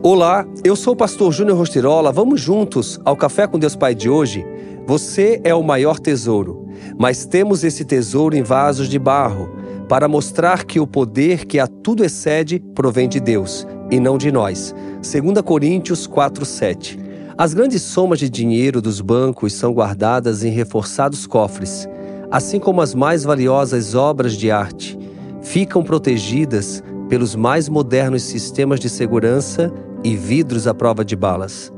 Olá, eu sou o pastor Júnior Rostirola. Vamos juntos ao Café com Deus Pai de hoje? Você é o maior tesouro, mas temos esse tesouro em vasos de barro para mostrar que o poder que a tudo excede provém de Deus e não de nós. 2 Coríntios 4:7. As grandes somas de dinheiro dos bancos são guardadas em reforçados cofres, assim como as mais valiosas obras de arte ficam protegidas pelos mais modernos sistemas de segurança e vidros à prova de balas.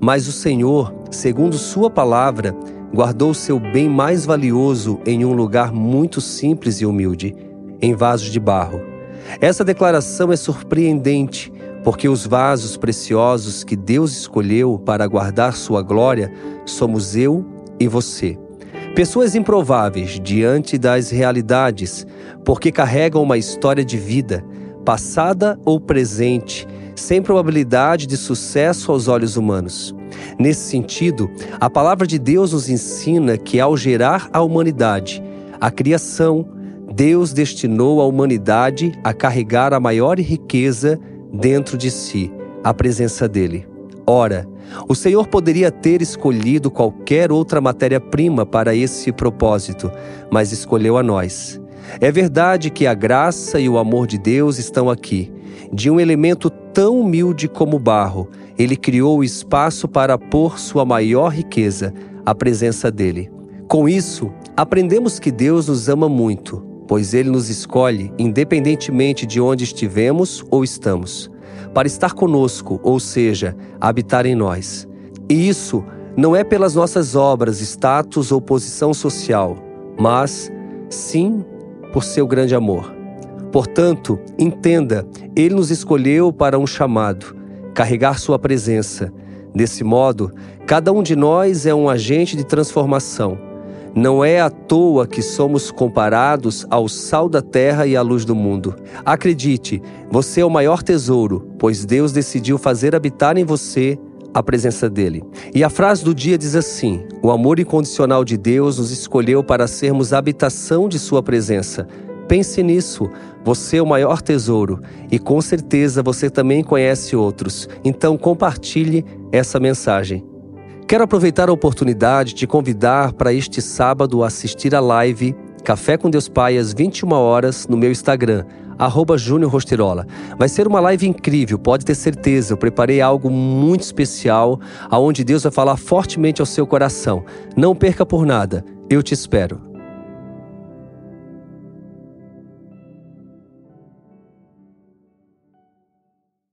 Mas o Senhor, segundo Sua palavra, guardou seu bem mais valioso em um lugar muito simples e humilde, em vasos de barro. Essa declaração é surpreendente, porque os vasos preciosos que Deus escolheu para guardar sua glória somos eu e você. Pessoas improváveis diante das realidades, porque carregam uma história de vida, passada ou presente, sem probabilidade de sucesso aos olhos humanos. Nesse sentido, a palavra de Deus nos ensina que ao gerar a humanidade, a criação, Deus destinou a humanidade a carregar a maior riqueza dentro de si, a presença dele. Ora, o Senhor poderia ter escolhido qualquer outra matéria-prima para esse propósito, mas escolheu a nós. É verdade que a graça e o amor de Deus estão aqui. De um elemento tão humilde como barro, ele criou o espaço para pôr sua maior riqueza, a presença dele. Com isso, aprendemos que Deus nos ama muito, pois ele nos escolhe independentemente de onde estivemos ou estamos, para estar conosco, ou seja, habitar em nós. E isso não é pelas nossas obras, status ou posição social, mas sim por seu grande amor. Portanto, entenda, ele nos escolheu para um chamado, carregar sua presença. Desse modo, cada um de nós é um agente de transformação. Não é à toa que somos comparados ao sal da terra e à luz do mundo. Acredite, você é o maior tesouro, pois Deus decidiu fazer habitar em você a presença dele. E a frase do dia diz assim: O amor incondicional de Deus nos escolheu para sermos habitação de sua presença. Pense nisso. Você é o maior tesouro e com certeza você também conhece outros. Então compartilhe essa mensagem. Quero aproveitar a oportunidade de te convidar para este sábado assistir a live Café com Deus Pai às 21 horas no meu Instagram arroba Júnior Rostirola. Vai ser uma live incrível, pode ter certeza. Eu preparei algo muito especial, aonde Deus vai falar fortemente ao seu coração. Não perca por nada. Eu te espero.